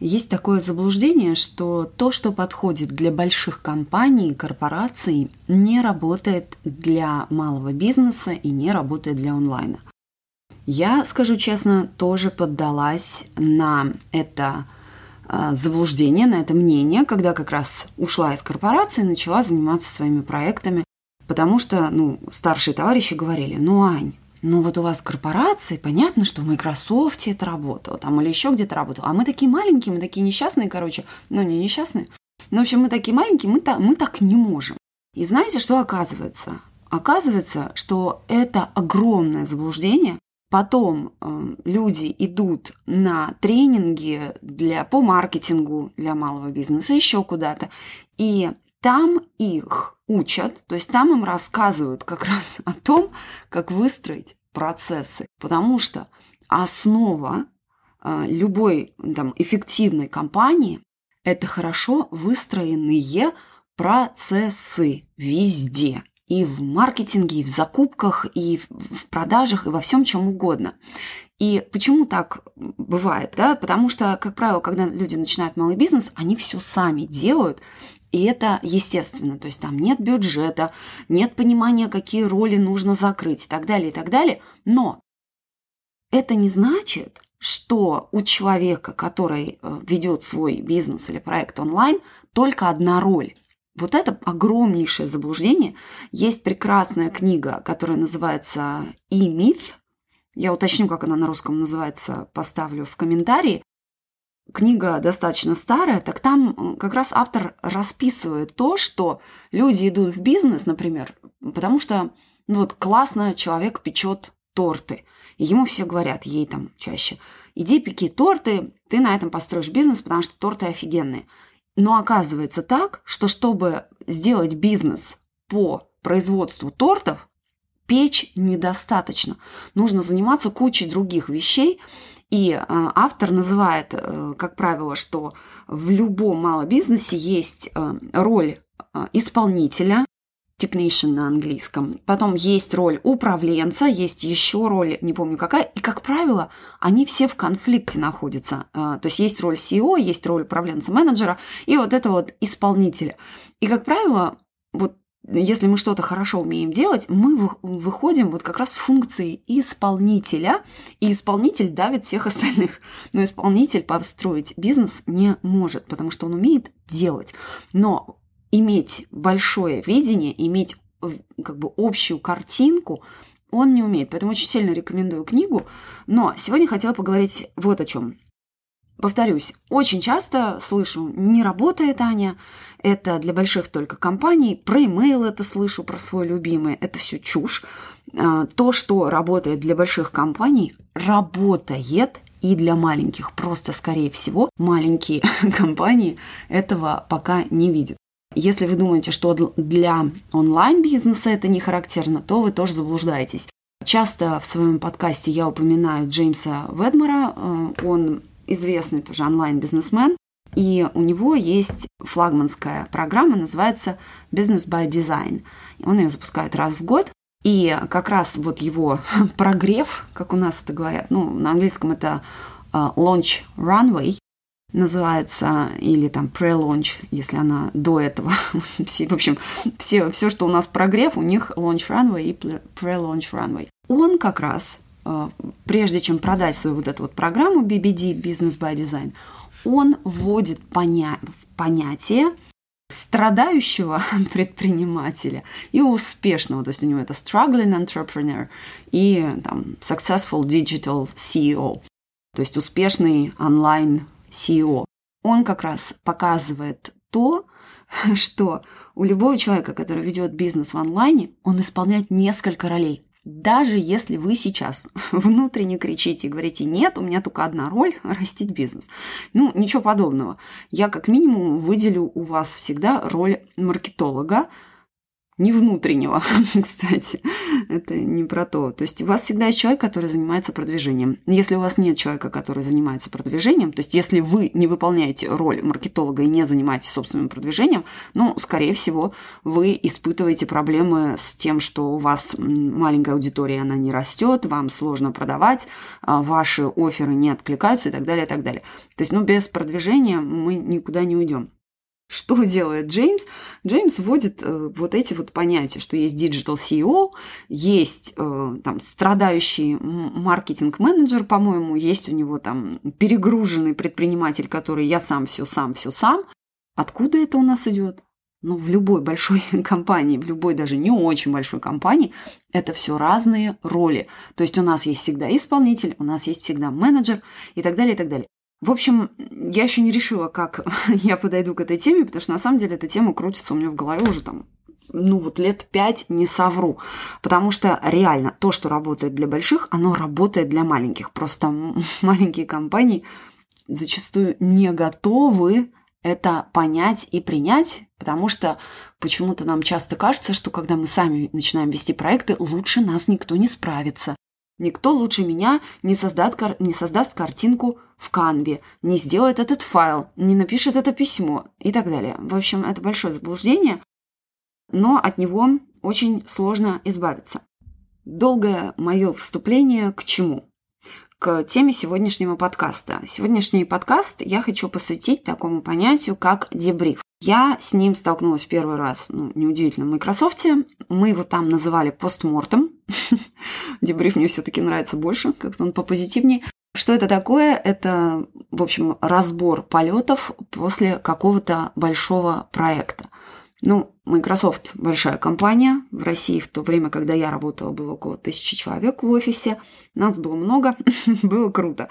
Есть такое заблуждение, что то, что подходит для больших компаний, корпораций, не работает для малого бизнеса и не работает для онлайна. Я, скажу честно, тоже поддалась на это а, заблуждение, на это мнение, когда как раз ушла из корпорации и начала заниматься своими проектами, потому что, ну, старшие товарищи говорили, ну, Ань, ну вот у вас корпорации, понятно, что в Microsoft это работало, там или еще где-то работало, а мы такие маленькие, мы такие несчастные, короче, ну не несчастные, но в общем мы такие маленькие, мы, та, мы так не можем. И знаете, что оказывается? Оказывается, что это огромное заблуждение. Потом э, люди идут на тренинги для, по маркетингу для малого бизнеса, еще куда-то, и там их учат, то есть там им рассказывают как раз о том, как выстроить процессы, потому что основа э, любой там, эффективной компании – это хорошо выстроенные процессы везде. И в маркетинге, и в закупках, и в продажах, и во всем чем угодно. И почему так бывает? Да? Потому что, как правило, когда люди начинают малый бизнес, они все сами делают, и это естественно, то есть там нет бюджета, нет понимания, какие роли нужно закрыть и так далее, и так далее. Но это не значит, что у человека, который э, ведет свой бизнес или проект онлайн, только одна роль. Вот это огромнейшее заблуждение. Есть прекрасная книга, которая называется «И-миф». Я уточню, как она на русском называется, поставлю в комментарии книга достаточно старая, так там как раз автор расписывает то, что люди идут в бизнес, например, потому что ну вот классно человек печет торты. И ему все говорят, ей там чаще, иди пеки торты, ты на этом построишь бизнес, потому что торты офигенные. Но оказывается так, что чтобы сделать бизнес по производству тортов, печь недостаточно. Нужно заниматься кучей других вещей, и э, автор называет, э, как правило, что в любом малобизнесе есть э, роль исполнителя, technician на английском. Потом есть роль управленца, есть еще роль, не помню какая. И, как правило, они все в конфликте находятся. То есть есть роль CEO, есть роль управленца-менеджера и вот это вот исполнителя. И, как правило, вот если мы что-то хорошо умеем делать, мы выходим вот как раз с функцией исполнителя, и исполнитель давит всех остальных. Но исполнитель построить бизнес не может, потому что он умеет делать. Но иметь большое видение, иметь как бы общую картинку, он не умеет. Поэтому очень сильно рекомендую книгу. Но сегодня хотела поговорить вот о чем. Повторюсь, очень часто слышу, не работает Аня, это для больших только компаний, про email это слышу, про свой любимый, это все чушь. А, то, что работает для больших компаний, работает и для маленьких. Просто, скорее всего, маленькие компании этого пока не видят. Если вы думаете, что для онлайн-бизнеса это не характерно, то вы тоже заблуждаетесь. Часто в своем подкасте я упоминаю Джеймса Ведмора. А, он известный тоже онлайн-бизнесмен, и у него есть флагманская программа, называется Business by Design. Он ее запускает раз в год. И как раз вот его прогрев, как у нас это говорят, ну, на английском это uh, launch runway, называется, или там pre-launch, если она до этого. все, в общем, все, все, что у нас прогрев, у них launch runway и pre-launch runway. Он как раз прежде чем продать свою вот эту вот программу BBD, Business by Design, он вводит поня понятие страдающего предпринимателя и успешного, то есть у него это struggling entrepreneur и там successful digital CEO, то есть успешный онлайн CEO. Он как раз показывает то, что у любого человека, который ведет бизнес в онлайне, он исполняет несколько ролей. Даже если вы сейчас внутренне кричите и говорите, нет, у меня только одна роль – растить бизнес. Ну, ничего подобного. Я как минимум выделю у вас всегда роль маркетолога, не внутреннего, кстати. Это не про то. То есть у вас всегда есть человек, который занимается продвижением. Если у вас нет человека, который занимается продвижением, то есть если вы не выполняете роль маркетолога и не занимаетесь собственным продвижением, ну, скорее всего, вы испытываете проблемы с тем, что у вас маленькая аудитория, она не растет, вам сложно продавать, а ваши оферы не откликаются и так далее, и так далее. То есть, ну, без продвижения мы никуда не уйдем. Что делает Джеймс? Джеймс вводит э, вот эти вот понятия, что есть digital CEO, есть э, там страдающий маркетинг-менеджер, по-моему, есть у него там перегруженный предприниматель, который я сам все сам, все сам. Откуда это у нас идет? Ну, в любой большой компании, в любой даже не очень большой компании, это все разные роли. То есть у нас есть всегда исполнитель, у нас есть всегда менеджер и так далее, и так далее. В общем, я еще не решила, как я подойду к этой теме, потому что на самом деле эта тема крутится у меня в голове уже там ну вот лет пять не совру. Потому что реально то, что работает для больших, оно работает для маленьких. Просто маленькие компании зачастую не готовы это понять и принять, потому что почему-то нам часто кажется, что когда мы сами начинаем вести проекты, лучше нас никто не справится. Никто лучше меня не, создаст, не создаст картинку в канве, не сделает этот файл, не напишет это письмо и так далее. В общем, это большое заблуждение, но от него очень сложно избавиться. Долгое мое вступление к чему? К теме сегодняшнего подкаста. Сегодняшний подкаст я хочу посвятить такому понятию, как дебриф. Я с ним столкнулась первый раз, ну, неудивительно, в Microsoft. Мы его там называли постмортом. Дебриф мне все-таки нравится больше, как-то он попозитивнее. Что это такое? Это, в общем, разбор полетов после какого-то большого проекта. Ну, Microsoft большая компания. В России в то время, когда я работала, было около тысячи человек в офисе. Нас было много, было круто.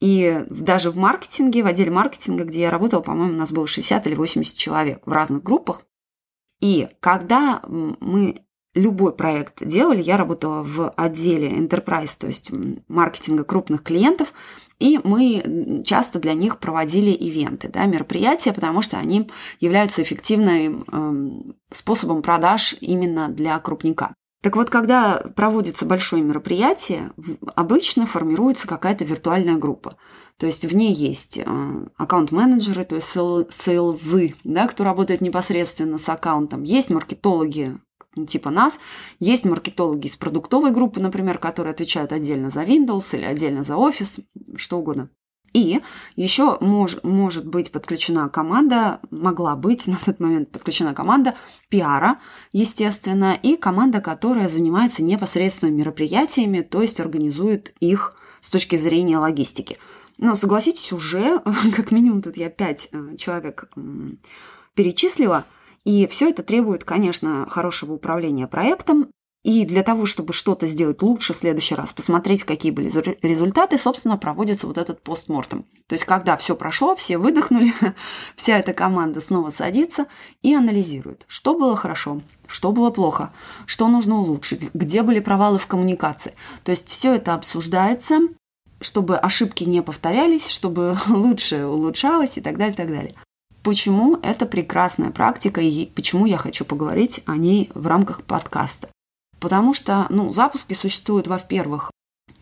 И даже в маркетинге, в отделе маркетинга, где я работала, по-моему, нас было 60 или 80 человек в разных группах. И когда мы любой проект делали, я работала в отделе enterprise, то есть маркетинга крупных клиентов, и мы часто для них проводили ивенты, да, мероприятия, потому что они являются эффективным э, способом продаж именно для крупника. Так вот, когда проводится большое мероприятие, обычно формируется какая-то виртуальная группа. То есть в ней есть э, аккаунт-менеджеры, то есть сейлзы, да, кто работает непосредственно с аккаунтом. Есть маркетологи, типа нас. Есть маркетологи из продуктовой группы, например, которые отвечают отдельно за Windows или отдельно за Office, что угодно. И еще мож, может быть подключена команда, могла быть на тот момент подключена команда пиара, естественно, и команда, которая занимается непосредственно мероприятиями, то есть организует их с точки зрения логистики. Но согласитесь, уже как минимум тут я пять э, человек перечислила – и все это требует, конечно, хорошего управления проектом. И для того, чтобы что-то сделать лучше в следующий раз, посмотреть, какие были результаты, собственно, проводится вот этот постмортем. То есть, когда все прошло, все выдохнули, вся эта команда снова садится и анализирует, что было хорошо, что было плохо, что нужно улучшить, где были провалы в коммуникации. То есть, все это обсуждается, чтобы ошибки не повторялись, чтобы лучше улучшалось и так далее, и так далее. Почему это прекрасная практика и почему я хочу поговорить о ней в рамках подкаста? Потому что ну, запуски существуют, во-первых,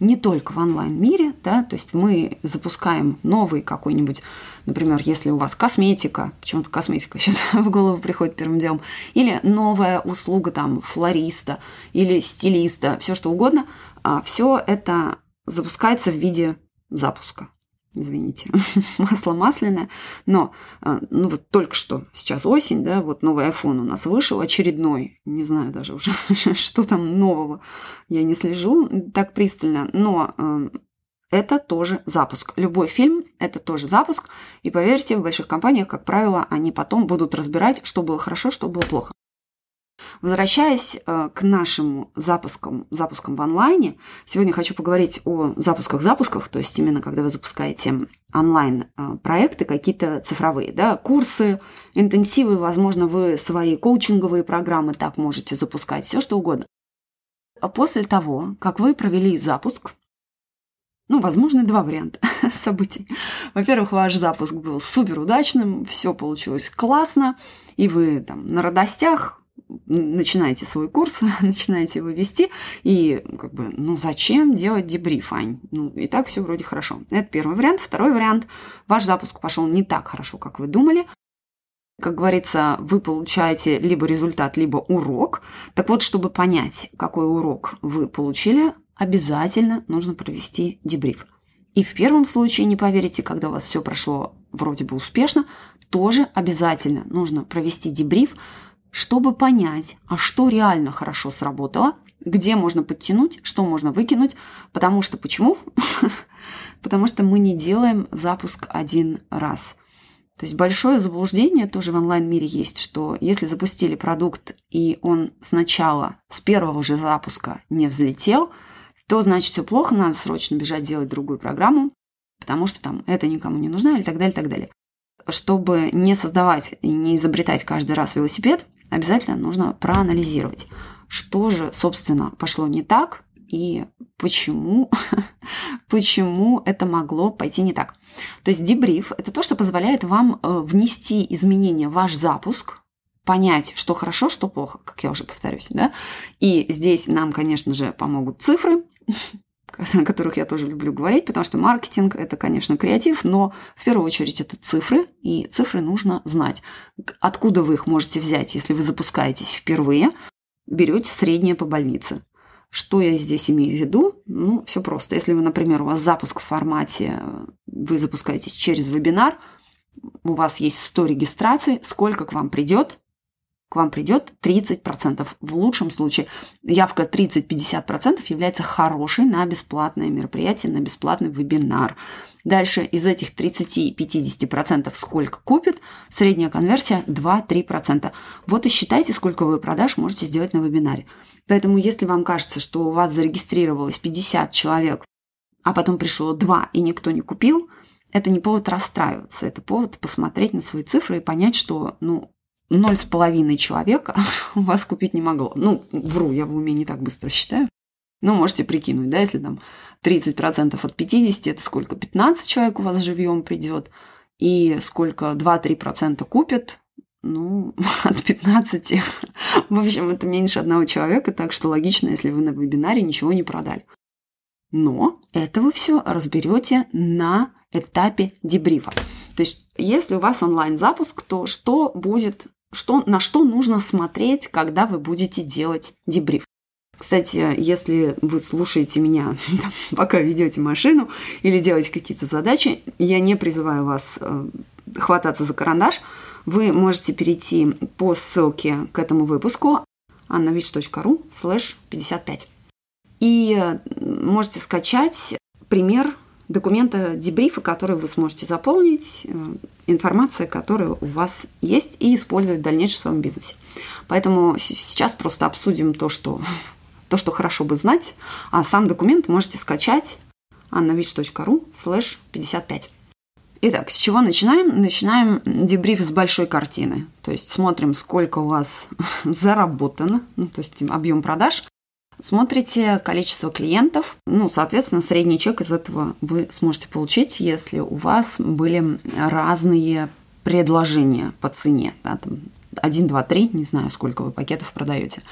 не только в онлайн-мире, да, то есть мы запускаем новый какой-нибудь, например, если у вас косметика, почему-то косметика сейчас в голову приходит первым делом, или новая услуга там флориста или стилиста, все что угодно, а все это запускается в виде запуска извините, масло масляное, но а, ну вот только что сейчас осень, да, вот новый iPhone у нас вышел, очередной, не знаю даже уже, что там нового, я не слежу так пристально, но а, это тоже запуск. Любой фильм – это тоже запуск. И поверьте, в больших компаниях, как правило, они потом будут разбирать, что было хорошо, что было плохо. Возвращаясь э, к нашим запускам, запускам в онлайне, сегодня хочу поговорить о запусках-запусках, то есть именно когда вы запускаете онлайн-проекты, какие-то цифровые, да, курсы, интенсивы, возможно, вы свои коучинговые программы так можете запускать, все что угодно. А после того, как вы провели запуск, ну, возможно, два варианта событий. Во-первых, ваш запуск был супер удачным, все получилось классно, и вы там на радостях начинаете свой курс, начинаете его вести, и как бы, ну зачем делать дебриф, Ань? Ну, и так все вроде хорошо. Это первый вариант. Второй вариант. Ваш запуск пошел не так хорошо, как вы думали. Как говорится, вы получаете либо результат, либо урок. Так вот, чтобы понять, какой урок вы получили, обязательно нужно провести дебриф. И в первом случае, не поверите, когда у вас все прошло вроде бы успешно, тоже обязательно нужно провести дебриф, чтобы понять, а что реально хорошо сработало, где можно подтянуть, что можно выкинуть. Потому что почему? Потому что мы не делаем запуск один раз. То есть большое заблуждение тоже в онлайн-мире есть, что если запустили продукт, и он сначала с первого же запуска не взлетел – то значит все плохо, надо срочно бежать делать другую программу, потому что там это никому не нужно или так далее, так далее. Чтобы не создавать и не изобретать каждый раз велосипед, обязательно нужно проанализировать, что же, собственно, пошло не так и почему, почему это могло пойти не так. То есть дебриф – это то, что позволяет вам э, внести изменения в ваш запуск, понять, что хорошо, что плохо, как я уже повторюсь, да. И здесь нам, конечно же, помогут цифры, о которых я тоже люблю говорить, потому что маркетинг – это, конечно, креатив, но в первую очередь это цифры, и цифры нужно знать. Откуда вы их можете взять, если вы запускаетесь впервые, берете среднее по больнице. Что я здесь имею в виду? Ну, все просто. Если вы, например, у вас запуск в формате, вы запускаетесь через вебинар, у вас есть 100 регистраций, сколько к вам придет, вам придет 30%. В лучшем случае явка 30-50% является хорошей на бесплатное мероприятие, на бесплатный вебинар. Дальше из этих 30-50% сколько купит, средняя конверсия 2-3%. Вот и считайте, сколько вы продаж можете сделать на вебинаре. Поэтому если вам кажется, что у вас зарегистрировалось 50 человек, а потом пришло 2 и никто не купил, это не повод расстраиваться, это повод посмотреть на свои цифры и понять, что ну, ноль с половиной человека вас купить не могло. Ну, вру, я в уме не так быстро считаю. Ну, можете прикинуть, да, если там 30% от 50, это сколько? 15 человек у вас живьем придет, и сколько 2-3% купят, ну, от 15. В общем, это меньше одного человека, так что логично, если вы на вебинаре ничего не продали. Но это вы все разберете на этапе дебрифа. То есть, если у вас онлайн-запуск, то что будет что, на что нужно смотреть, когда вы будете делать дебриф. Кстати, если вы слушаете меня, пока ведете машину или делаете какие-то задачи, я не призываю вас э, хвататься за карандаш. Вы можете перейти по ссылке к этому выпуску annavich.ru slash 55. И э, можете скачать пример документа дебрифа, который вы сможете заполнить, э, информация, которая у вас есть, и использовать в дальнейшем в своем бизнесе. Поэтому сейчас просто обсудим то, что, то, что хорошо бы знать, а сам документ можете скачать annavich.ru slash 55. Итак, с чего начинаем? Начинаем дебриф с большой картины. То есть смотрим, сколько у вас заработано, ну, то есть объем продаж, Смотрите количество клиентов, ну, соответственно, средний чек из этого вы сможете получить, если у вас были разные предложения по цене, да, там 1, 2, 3, не знаю, сколько вы пакетов продаете.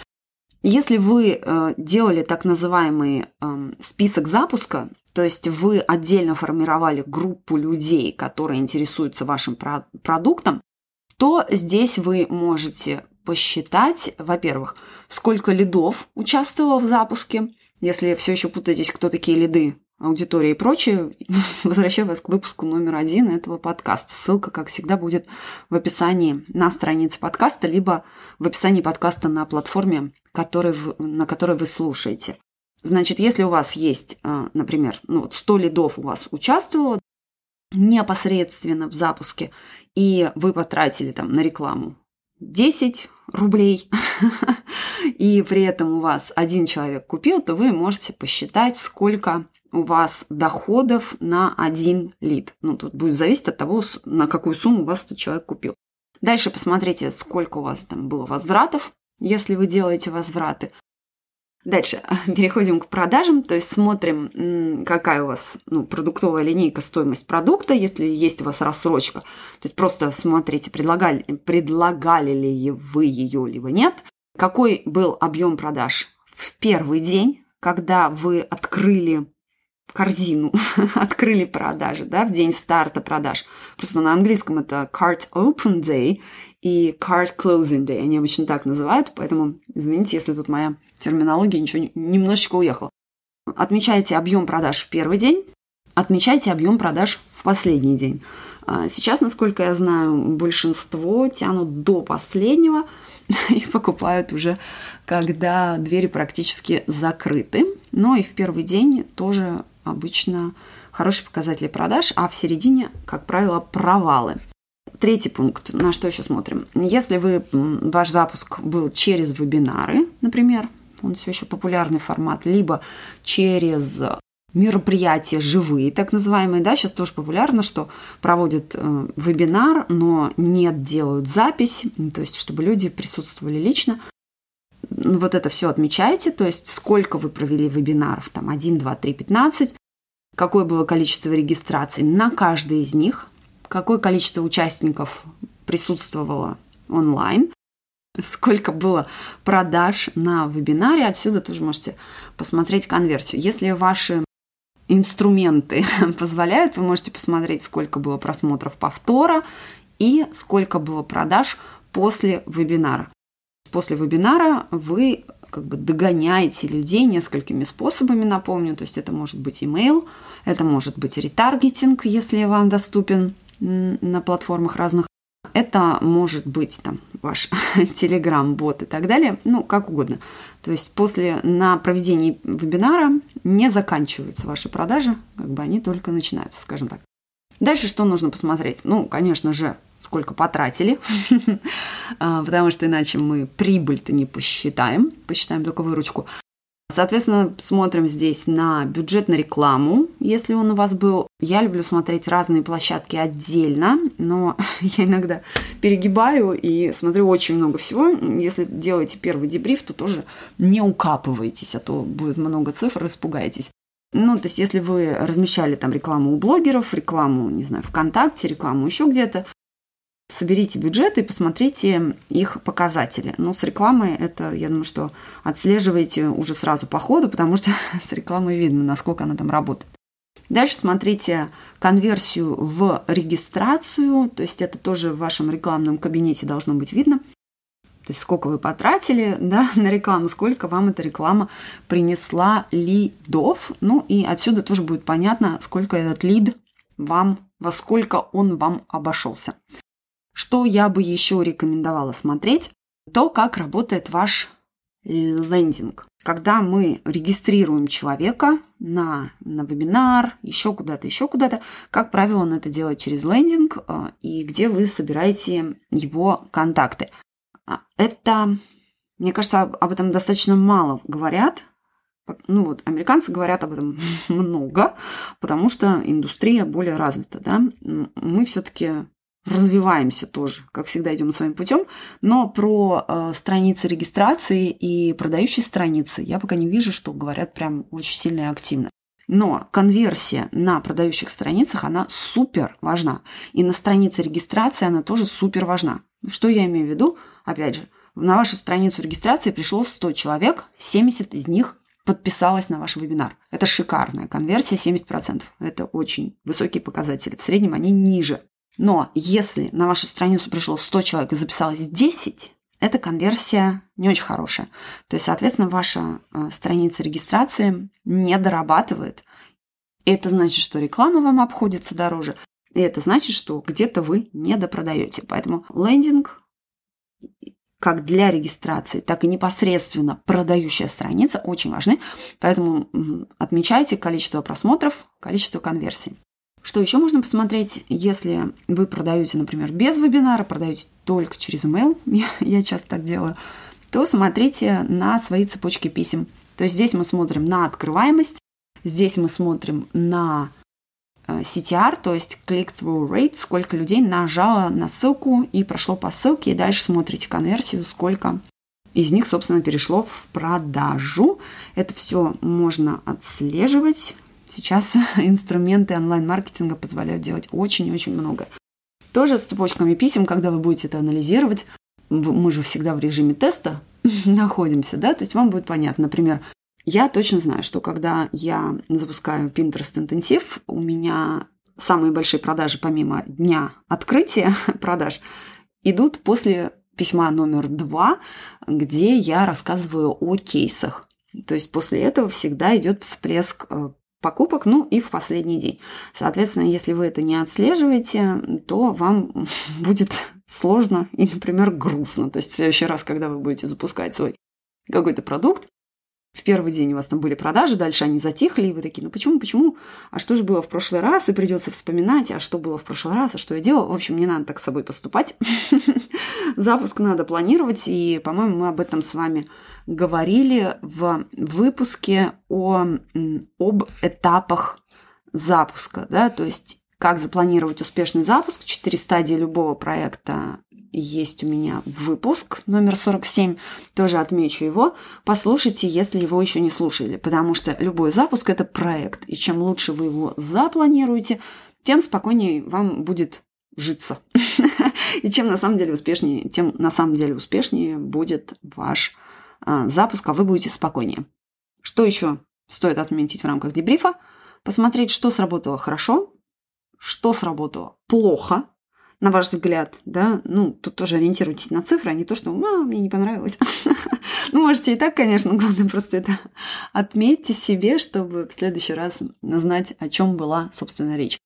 Если вы э, делали так называемый э, список запуска, то есть вы отдельно формировали группу людей, которые интересуются вашим про- продуктом, то здесь вы можете посчитать, во-первых, сколько лидов участвовало в запуске. Если все еще путаетесь, кто такие лиды, аудитория и прочее, возвращаю вас к выпуску номер один этого подкаста. Ссылка, как всегда, будет в описании на странице подкаста, либо в описании подкаста на платформе, который, на которой вы слушаете. Значит, если у вас есть, а, например, ну, 100 лидов у вас участвовало непосредственно в запуске, и вы потратили там на рекламу 10 рублей, и при этом у вас один человек купил, то вы можете посчитать, сколько у вас доходов на один лид. Ну, тут будет зависеть от того, на какую сумму у вас этот человек купил. Дальше посмотрите, сколько у вас там было возвратов, если вы делаете возвраты. Дальше переходим к продажам, то есть смотрим, какая у вас ну, продуктовая линейка, стоимость продукта, если есть у вас рассрочка. То есть просто смотрите, предлагали, предлагали ли вы ее, либо нет. какой был объем продаж в первый день, когда вы открыли корзину, открыли продажи, да, в день старта продаж. Просто на английском это cart open day и cart closing day. Они обычно так называют, поэтому извините, если тут моя терминология ничего, немножечко уехала. Отмечайте объем продаж в первый день, отмечайте объем продаж в последний день. А, сейчас, насколько я знаю, большинство тянут до последнего и покупают уже, когда двери практически закрыты. Но и в первый день тоже обычно хорошие показатели продаж, а в середине, как правило, провалы. Третий пункт, на что еще смотрим. Если вы, ваш запуск был через вебинары, например, он все еще популярный формат, либо через мероприятия живые, так называемые, да, сейчас тоже популярно, что проводят э, вебинар, но нет, делают запись, то есть чтобы люди присутствовали лично. Вот это все отмечайте, то есть сколько вы провели вебинаров, там 1, 2, 3, 15, какое было количество регистраций на каждый из них, какое количество участников присутствовало онлайн, сколько было продаж на вебинаре. Отсюда тоже можете посмотреть конверсию. Если ваши инструменты позволяют, вы можете посмотреть, сколько было просмотров повтора и сколько было продаж после вебинара. После вебинара вы как бы догоняете людей несколькими способами, напомню. То есть это может быть email, это может быть ретаргетинг, если вам доступен на платформах разных. Это может быть там ваш телеграм-бот и так далее, ну, как угодно. То есть после, на проведении вебинара не заканчиваются ваши продажи, как бы они только начинаются, скажем так. Дальше что нужно посмотреть? Ну, конечно же, сколько потратили, а, потому что иначе мы прибыль-то не посчитаем, посчитаем только выручку. Соответственно, смотрим здесь на бюджет на рекламу, если он у вас был. Я люблю смотреть разные площадки отдельно, но я иногда перегибаю и смотрю очень много всего. Если делаете первый дебриф, то тоже не укапывайтесь, а то будет много цифр, испугаетесь. Ну, то есть, если вы размещали там рекламу у блогеров, рекламу, не знаю, ВКонтакте, рекламу еще где-то, соберите бюджеты и посмотрите их показатели. Ну, с рекламой это, я думаю, что отслеживаете уже сразу по ходу, потому что с рекламой видно, насколько она там работает. Дальше смотрите конверсию в регистрацию, то есть это тоже в вашем рекламном кабинете должно быть видно. То есть сколько вы потратили да, на рекламу, сколько вам эта реклама принесла лидов. Ну и отсюда тоже будет понятно, сколько этот лид вам, во сколько он вам обошелся. Что я бы еще рекомендовала смотреть, то, как работает ваш лендинг. Когда мы регистрируем человека на, на вебинар, еще куда-то, еще куда-то, как правило, он это делает через лендинг, а, и где вы собираете его контакты. А, это, мне кажется, об этом достаточно мало говорят. Ну вот, американцы говорят об этом много, потому что индустрия более развита, да. Мы все-таки развиваемся тоже, как всегда идем своим путем, но про э, страницы регистрации и продающие страницы я пока не вижу, что говорят прям очень сильно и активно. Но конверсия на продающих страницах, она супер важна. И на странице регистрации она тоже супер важна. Что я имею в виду? Опять же, на вашу страницу регистрации пришло 100 человек, 70 из них подписалось на ваш вебинар. Это шикарная конверсия, 70%. Это очень высокие показатели. В среднем они ниже. Но если на вашу страницу пришло 100 человек и записалось 10, эта конверсия не очень хорошая. То есть, соответственно, ваша э, страница регистрации не дорабатывает. Это значит, что реклама вам обходится дороже. И это значит, что где-то вы не допродаете. Поэтому лендинг как для регистрации, так и непосредственно продающая страница очень важны. Поэтому отмечайте количество просмотров, количество конверсий. Что еще можно посмотреть, если вы продаете, например, без вебинара, продаете только через email, я, я часто так делаю, то смотрите на свои цепочки писем. То есть здесь мы смотрим на открываемость, здесь мы смотрим на э, CTR, то есть click-through rate, сколько людей нажало на ссылку и прошло по ссылке, и дальше смотрите конверсию, сколько из них, собственно, перешло в продажу. Это все можно отслеживать Сейчас инструменты онлайн-маркетинга позволяют делать очень-очень много. Тоже с цепочками писем, когда вы будете это анализировать, мы же всегда в режиме теста находимся, да, то есть вам будет понятно, например, я точно знаю, что когда я запускаю Pinterest интенсив, у меня самые большие продажи помимо дня открытия продаж идут после письма номер два, где я рассказываю о кейсах. То есть после этого всегда идет всплеск э, покупок, ну и в последний день. Соответственно, если вы это не отслеживаете, то вам будет сложно и, например, грустно. То есть в следующий раз, когда вы будете запускать свой какой-то продукт, в первый день у вас там были продажи, дальше они затихли, и вы такие, ну почему, почему? А что же было в прошлый раз? И придется вспоминать, а что было в прошлый раз, а что я делала. В общем, не надо так с собой поступать. Запуск надо планировать, и, по-моему, мы об этом с вами говорили в выпуске о, об этапах запуска, да, то есть как запланировать успешный запуск, четыре стадии любого проекта есть у меня выпуск номер 47, тоже отмечу его. Послушайте, если его еще не слушали, потому что любой запуск – это проект, и чем лучше вы его запланируете, тем спокойнее вам будет житься. И чем на самом деле успешнее, тем на самом деле успешнее будет ваш а, запуск, а вы будете спокойнее. Что еще стоит отметить в рамках дебрифа? Посмотреть, что сработало хорошо, что сработало плохо, на ваш взгляд, да, ну, тут тоже ориентируйтесь на цифры, а не то, что а, мне не понравилось. ну, можете и так, конечно, главное просто это отметьте себе, чтобы в следующий раз знать, о чем была, собственно, речь.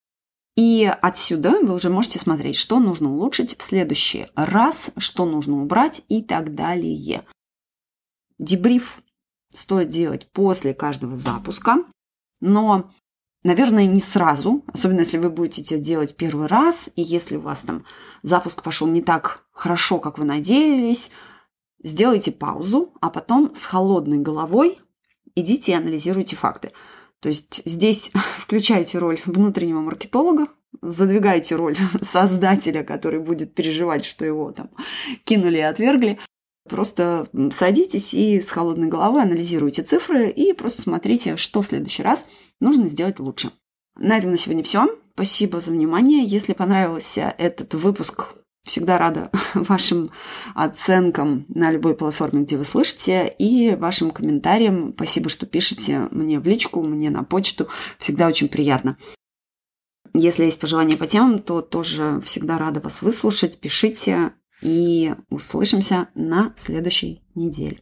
И отсюда вы уже можете смотреть, что нужно улучшить в следующий раз, что нужно убрать и так далее. Дебриф стоит делать после каждого запуска, но Наверное, не сразу, особенно если вы будете это делать первый раз, и если у вас там запуск пошел не так хорошо, как вы надеялись, сделайте паузу, а потом с холодной головой идите и анализируйте факты. То есть здесь включайте роль внутреннего маркетолога, задвигайте роль создателя, который будет переживать, что его там кинули и отвергли. Просто садитесь и с холодной головой анализируйте цифры и просто смотрите, что в следующий раз нужно сделать лучше. На этом на сегодня все. Спасибо за внимание. Если понравился этот выпуск, всегда рада вашим оценкам на любой платформе, где вы слышите, и вашим комментариям. Спасибо, что пишете мне в личку, мне на почту. Всегда очень приятно. Если есть пожелания по темам, то тоже всегда рада вас выслушать. Пишите и услышимся на следующей неделе.